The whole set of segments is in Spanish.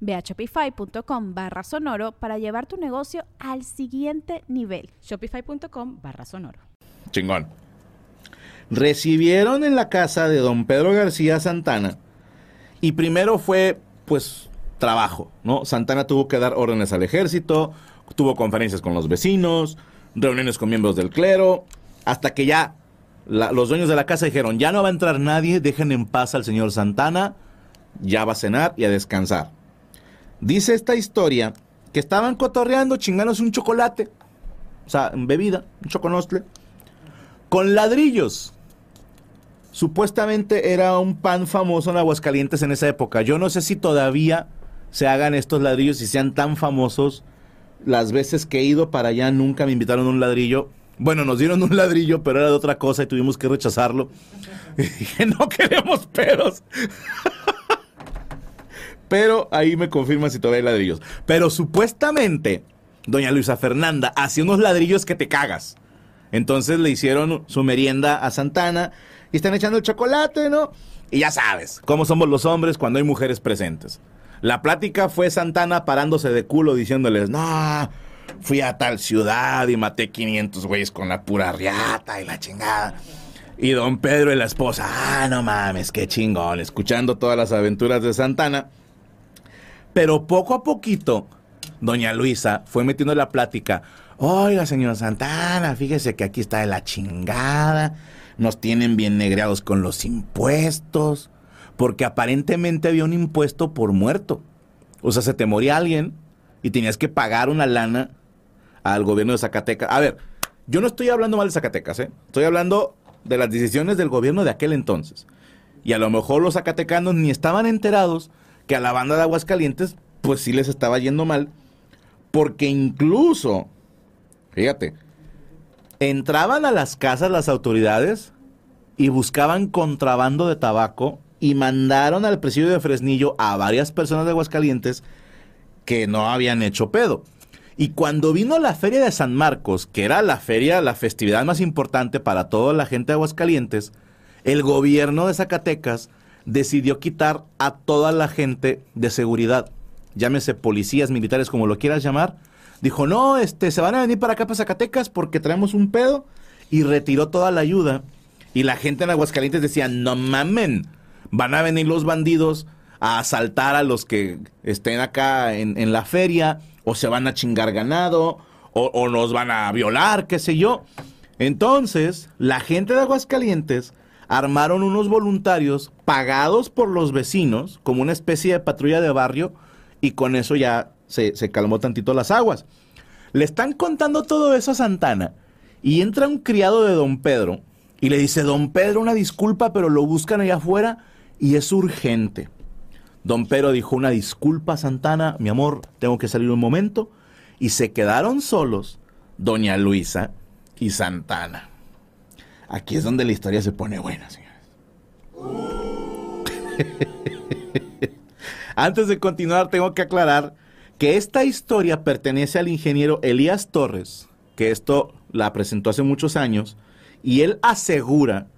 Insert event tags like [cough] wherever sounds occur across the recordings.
Ve a shopify.com barra sonoro para llevar tu negocio al siguiente nivel. Shopify.com barra sonoro. Chingón. Recibieron en la casa de don Pedro García Santana y primero fue, pues, trabajo, ¿no? Santana tuvo que dar órdenes al ejército, tuvo conferencias con los vecinos, reuniones con miembros del clero, hasta que ya los dueños de la casa dijeron, ya no va a entrar nadie, dejen en paz al señor Santana, ya va a cenar y a descansar. Dice esta historia que estaban cotorreando, chingándose un chocolate, o sea, bebida, un choconostle, con ladrillos. Supuestamente era un pan famoso en Aguascalientes en esa época. Yo no sé si todavía se hagan estos ladrillos y sean tan famosos. Las veces que he ido para allá nunca me invitaron un ladrillo. Bueno, nos dieron un ladrillo, pero era de otra cosa y tuvimos que rechazarlo. [laughs] Y dije, no queremos peros. [laughs] Pero ahí me confirman si todavía hay ladrillos. Pero supuestamente, doña Luisa Fernanda hacía unos ladrillos que te cagas. Entonces le hicieron su merienda a Santana y están echando el chocolate, ¿no? Y ya sabes, cómo somos los hombres cuando hay mujeres presentes. La plática fue Santana parándose de culo diciéndoles, no, fui a tal ciudad y maté 500 güeyes con la pura riata y la chingada. Y don Pedro y la esposa, ah, no mames, qué chingón, escuchando todas las aventuras de Santana. Pero poco a poquito, doña Luisa fue metiendo la plática. Oiga, señor Santana, fíjese que aquí está de la chingada. Nos tienen bien negreados con los impuestos. Porque aparentemente había un impuesto por muerto. O sea, se te moría alguien y tenías que pagar una lana al gobierno de Zacatecas. A ver, yo no estoy hablando mal de Zacatecas, ¿eh? Estoy hablando de las decisiones del gobierno de aquel entonces. Y a lo mejor los zacatecanos ni estaban enterados que a la banda de Aguascalientes, pues sí les estaba yendo mal, porque incluso, fíjate, entraban a las casas las autoridades y buscaban contrabando de tabaco y mandaron al presidio de Fresnillo a varias personas de Aguascalientes que no habían hecho pedo. Y cuando vino la feria de San Marcos, que era la feria, la festividad más importante para toda la gente de Aguascalientes, el gobierno de Zacatecas decidió quitar a toda la gente de seguridad, llámese policías, militares, como lo quieras llamar. Dijo, no, este, se van a venir para acá, para Zacatecas, porque traemos un pedo. Y retiró toda la ayuda. Y la gente en Aguascalientes decía, no mamen, van a venir los bandidos a asaltar a los que estén acá en, la feria, o se van a chingar ganado, o, o nos van a violar, qué sé yo. Entonces, la gente de Aguascalientes armaron unos voluntarios pagados por los vecinos como una especie de patrulla de barrio y con eso ya se, calmó tantito las aguas. Le están contando todo eso a Santana y entra un criado de don Pedro y le dice, don Pedro, una disculpa, pero lo buscan allá afuera y es urgente. Don Pedro dijo, una disculpa, Santana, mi amor, tengo que salir un momento. Y se quedaron solos doña Luisa y Santana. Aquí es donde la historia se pone buena, señores. [laughs] Antes de continuar, tengo que aclarar que esta historia pertenece al ingeniero Elías Torres, que esto la presentó hace muchos años, y él asegura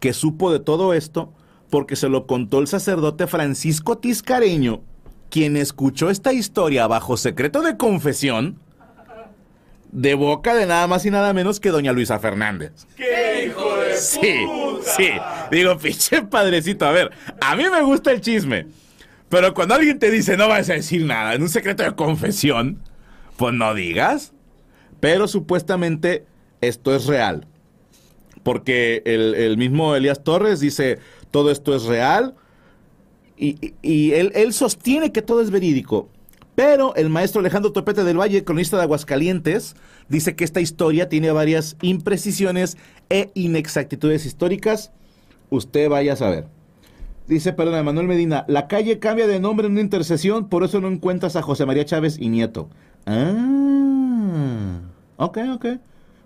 que supo de todo esto porque se lo contó el sacerdote Francisco Tiscareño, quien escuchó esta historia bajo secreto de confesión de boca de nada más y nada menos que doña Luisa Fernández. ¡Qué hijo de Sí, sí. Digo, [laughs] pinche padrecito, a ver, a mí me gusta el chisme. Pero cuando alguien te dice no vas a decir nada, en un secreto de confesión, pues no digas. Pero supuestamente esto es real. porque el, el mismo Elías Torres dice, todo esto es real, y, y él, él sostiene que todo es verídico. Pero el maestro Alejandro Topete del Valle, cronista de Aguascalientes, dice que esta historia tiene varias imprecisiones e inexactitudes históricas. Usted vaya a saber. Dice, perdón, Manuel Medina, la calle cambia de nombre en una intercesión, por eso no encuentras a José María Chávez y Nieto. Ah, ok, ok.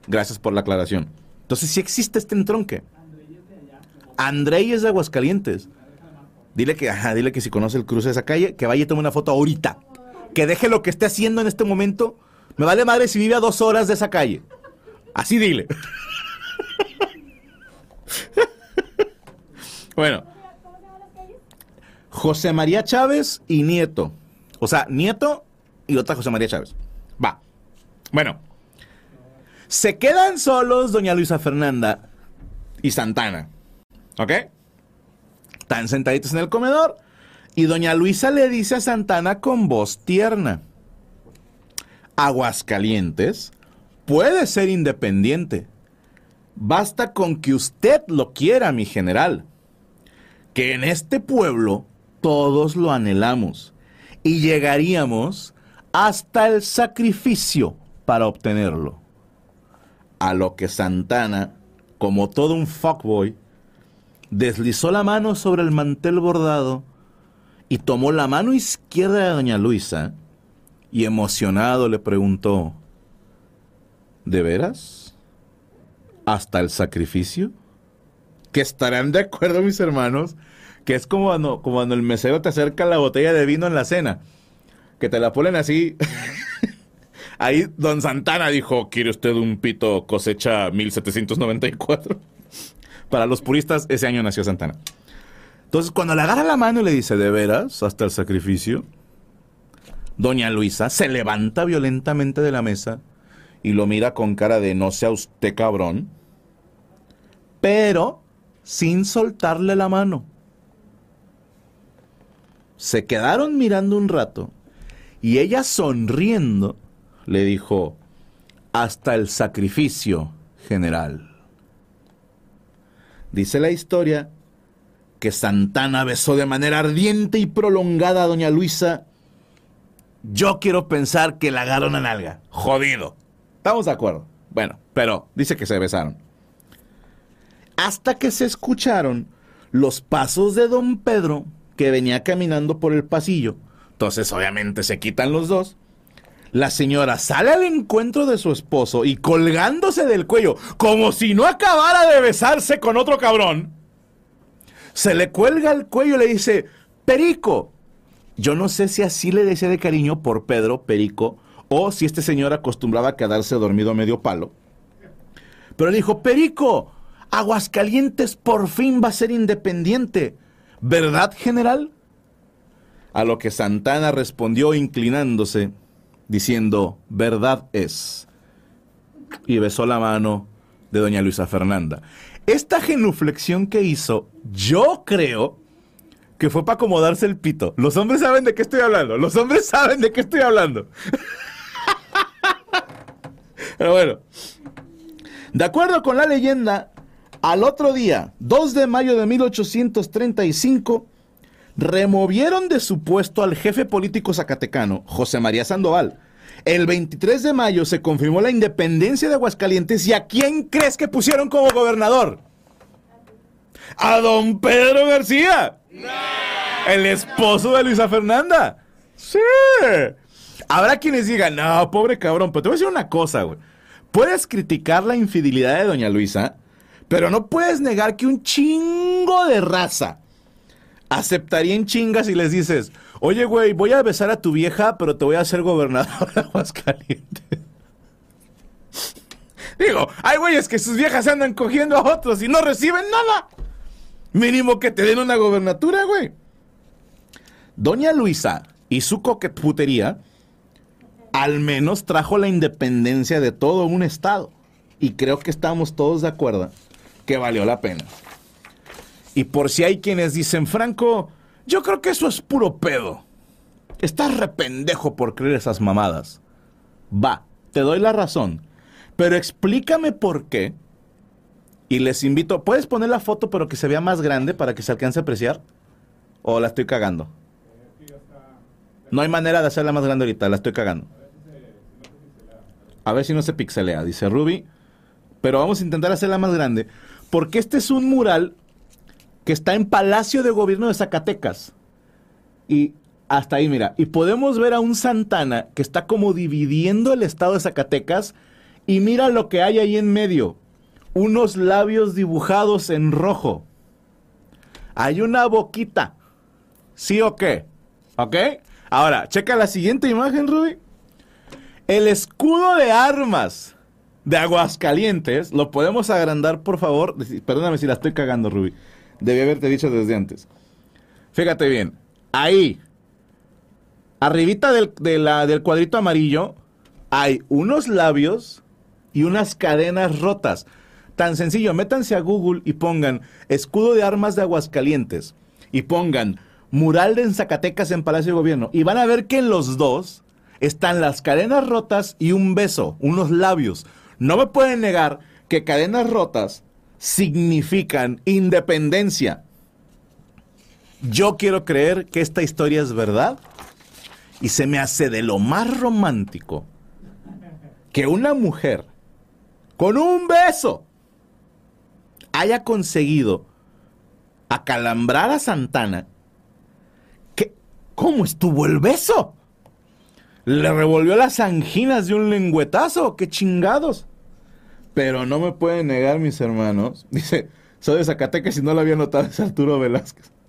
Gracias por la aclaración. Entonces, sí existe este entronque. Andrei es de Aguascalientes. Dile que, ajá, dile que si conoce el cruce de esa calle, que vaya y tome una foto ahorita. Que deje lo que esté haciendo en este momento. Me vale madre si vive a dos horas de esa calle. Así dile. [laughs] bueno. José María Chávez y Nieto. O sea, Nieto y otra José María Chávez. Va. Bueno. Se quedan solos doña Luisa Fernanda y Santana. ¿Ok? Están sentaditos en el comedor y doña Luisa le dice a Santana con voz tierna. Aguascalientes puede ser independiente. Basta con que usted lo quiera, mi general. Que en este pueblo todos lo anhelamos y llegaríamos hasta el sacrificio para obtenerlo. A lo que Santana, como todo un fuckboy, deslizó la mano sobre el mantel bordado y tomó la mano izquierda de doña Luisa y emocionado le preguntó, ¿de veras? ¿Hasta el sacrificio? Que estarán de acuerdo mis hermanos, que es como cuando, el mesero te acerca la botella de vino en la cena, que te la ponen así. [laughs] Ahí don Santana dijo, ¿quiere usted un pito cosecha 1794? [laughs] Para los puristas, ese año nació Santana. Entonces, cuando le agarra la mano y le dice, ¿de veras? ¿Hasta el sacrificio? Doña Luisa se levanta violentamente de la mesa y lo mira con cara de no sea usted cabrón, pero sin soltarle la mano. Se quedaron mirando un rato y ella sonriendo le dijo, hasta el sacrificio, general. Dice la historia que Santana besó de manera ardiente y prolongada a doña Luisa. Yo quiero pensar que la agarró una nalga. Jodido. Estamos de acuerdo. Bueno, pero dice que se besaron. Hasta que se escucharon los pasos de don Pedro que venía caminando por el pasillo. Entonces obviamente se quitan los dos. La señora sale al encuentro de su esposo y colgándose del cuello, como si no acabara de besarse con otro cabrón, se le cuelga el cuello y le dice, Perico. Yo no sé si así le decía de cariño por Pedro, Perico, o si este señor acostumbraba a quedarse dormido a medio palo. Pero le dijo, Perico, Aguascalientes por fin va a ser independiente. ¿Verdad, general? A lo que Santana respondió inclinándose, diciendo, verdad es. Y besó la mano de doña Luisa Fernanda. Esta genuflexión que hizo, yo creo que fue para acomodarse el pito. Los hombres saben de qué estoy hablando. Los hombres saben de qué estoy hablando. [laughs] Pero bueno. De acuerdo con la leyenda, al otro día, 2 de mayo de 1835, removieron de su puesto al jefe político zacatecano, José María Sandoval. El 23 de mayo se confirmó la independencia de Aguascalientes y ¿a quién crees que pusieron como gobernador? A don Pedro García. El esposo de Luisa Fernanda. Sí. Habrá quienes digan, no, pobre cabrón, pero te voy a decir una cosa, güey. Puedes criticar la infidelidad de doña Luisa, pero no puedes negar que un chingo de raza aceptaría en chingas si les dices, oye, güey, voy a besar a tu vieja, pero te voy a hacer gobernador de Aguascalientes. Digo, hay güeyes que sus viejas andan cogiendo a otros y no reciben nada. Mínimo que te den una gobernatura, güey. Doña Luisa y su coqueputería al menos trajo la independencia de todo un estado. Y creo que estamos todos de acuerdo que valió la pena. Y por si hay quienes dicen, Franco, yo creo que eso es puro pedo. Estás rependejo por creer esas mamadas. Va, te doy la razón. Pero explícame por qué. Y les invito, ¿puedes poner la foto pero que se vea más grande para que se alcance a apreciar? ¿O la estoy cagando? No hay manera de hacerla más grande ahorita, la estoy cagando. A ver si no se pixelea, dice Ruby. Pero vamos a intentar hacerla más grande. Porque este es un mural que está en Palacio de Gobierno de Zacatecas. Y hasta ahí, mira. Y podemos ver a un Santana que está como dividiendo el estado de Zacatecas. Y mira lo que hay ahí en medio. Unos labios dibujados en rojo. Hay una boquita. ¿Sí o qué? ¿Ok? Ahora, checa la siguiente imagen, Ruby. El escudo de armas de Aguascalientes, lo podemos agrandar, por favor. Perdóname si la estoy cagando, Ruby. Debí haberte dicho desde antes. Fíjate bien. Ahí, arribita del, del cuadrito amarillo, hay unos labios y unas cadenas rotas. Tan sencillo, métanse a Google y pongan escudo de armas de Aguascalientes y pongan mural de Zacatecas en Palacio de Gobierno y van a ver que en los dos están las cadenas rotas y un beso, unos labios. No me pueden negar que cadenas rotas significan independencia. Yo quiero creer que esta historia es verdad y se me hace de lo más romántico que una mujer con un beso haya conseguido acalambrar a Santana. ¿Qué? ¿Cómo estuvo el beso? ¿Le revolvió las anginas de un lengüetazo? ¡Qué chingados! Pero no me pueden negar, mis hermanos. [laughs] Dice, soy de Zacatecas y no lo había notado, es Arturo Velázquez. [laughs]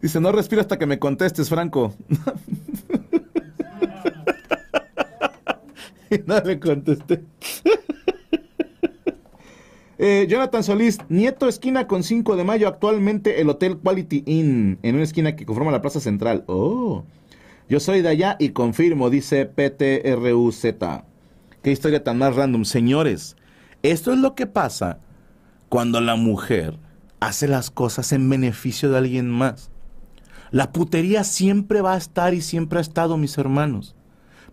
Dice, no respiro hasta que me contestes, Franco. [laughs] y no le contesté. Eh, Jonathan Solís, Nieto esquina con 5 de mayo, actualmente el Hotel Quality Inn, en una esquina que conforma la Plaza Central. Oh, yo soy de allá y confirmo, dice PTRUZ. Qué historia tan más random. Señores, esto es lo que pasa cuando la mujer hace las cosas en beneficio de alguien más. La putería siempre va a estar y siempre ha estado, mis hermanos.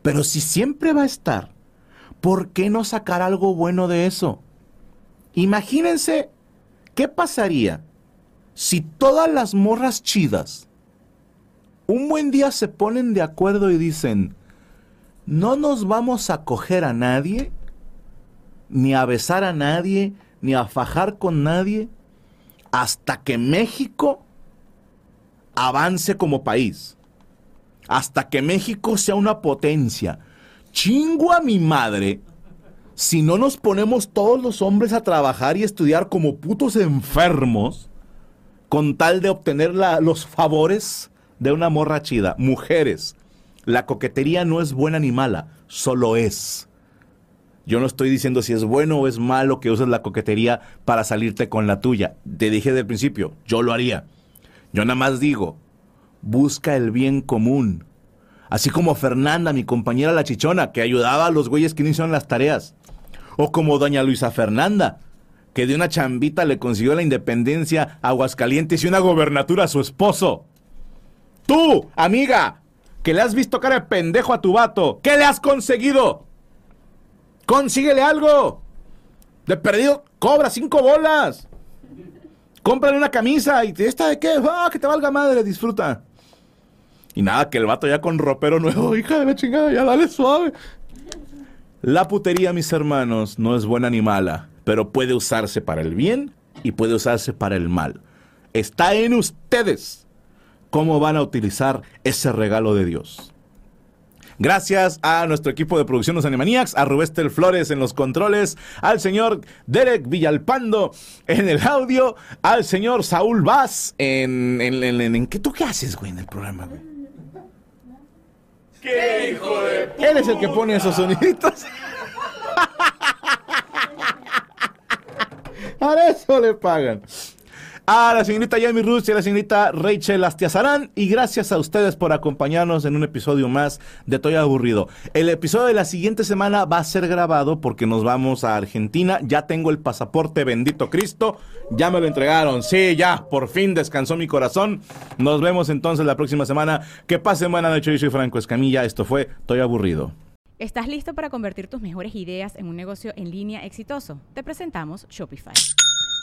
Pero si siempre va a estar, ¿por qué no sacar algo bueno de eso? Imagínense qué pasaría si todas las morras chidas un buen día se ponen de acuerdo y dicen, no nos vamos a coger a nadie, ni a besar a nadie, ni a fajar con nadie, hasta que México avance como país, hasta que México sea una potencia. Chingo a mi madre si no nos ponemos todos los hombres a trabajar y estudiar como putos enfermos con tal de obtener los favores de una morra chida. Mujeres, la coquetería no es buena ni mala, solo es. Yo no estoy diciendo si es bueno o es malo que uses la coquetería para salirte con la tuya. Te dije desde el principio, yo lo haría. Yo nada más digo, busca el bien común. Así como Fernanda, mi compañera la chichona, que ayudaba a los güeyes que no hicieron las tareas. O como doña Luisa Fernanda, que de una chambita le consiguió la independencia a Aguascalientes y una gobernatura a su esposo. Tú, amiga, que le has visto cara de pendejo a tu vato, ¿qué le has conseguido? Consíguele algo. De perdido, cobra cinco bolas. Cómprale una camisa y esta de qué, ah, que te valga madre, disfruta. Y nada, que el vato ya con ropero nuevo, [laughs] hija de la chingada, ya dale suave. La putería, mis hermanos, no es buena ni mala, pero puede usarse para el bien y puede usarse para el mal. Está en ustedes cómo van a utilizar ese regalo de Dios. Gracias a nuestro equipo de producción Los Animaniacs, a Rubestel Flores en los controles, al señor Derek Villalpando en el audio, al señor Saúl Vaz en, en, en, en, ¿qué tú qué haces, güey, en el programa, güey? ¡Qué hijo de puta! Él es el que pone esos soniditos. [laughs] A eso le pagan. A la señorita Yami Ruz y a la señorita Rachel Astiazarán. Y gracias a ustedes por acompañarnos en un episodio más de Toy Aburrido. El episodio de la siguiente semana va a ser grabado porque nos vamos a Argentina. Ya tengo el pasaporte, bendito Cristo. Ya me lo entregaron. Sí, ya, por fin descansó mi corazón. Nos vemos entonces la próxima semana. Que pasen buena noche. Yo Franco Escamilla. Esto fue Toy Aburrido. ¿Estás listo para convertir tus mejores ideas en un negocio en línea exitoso? Te presentamos Shopify.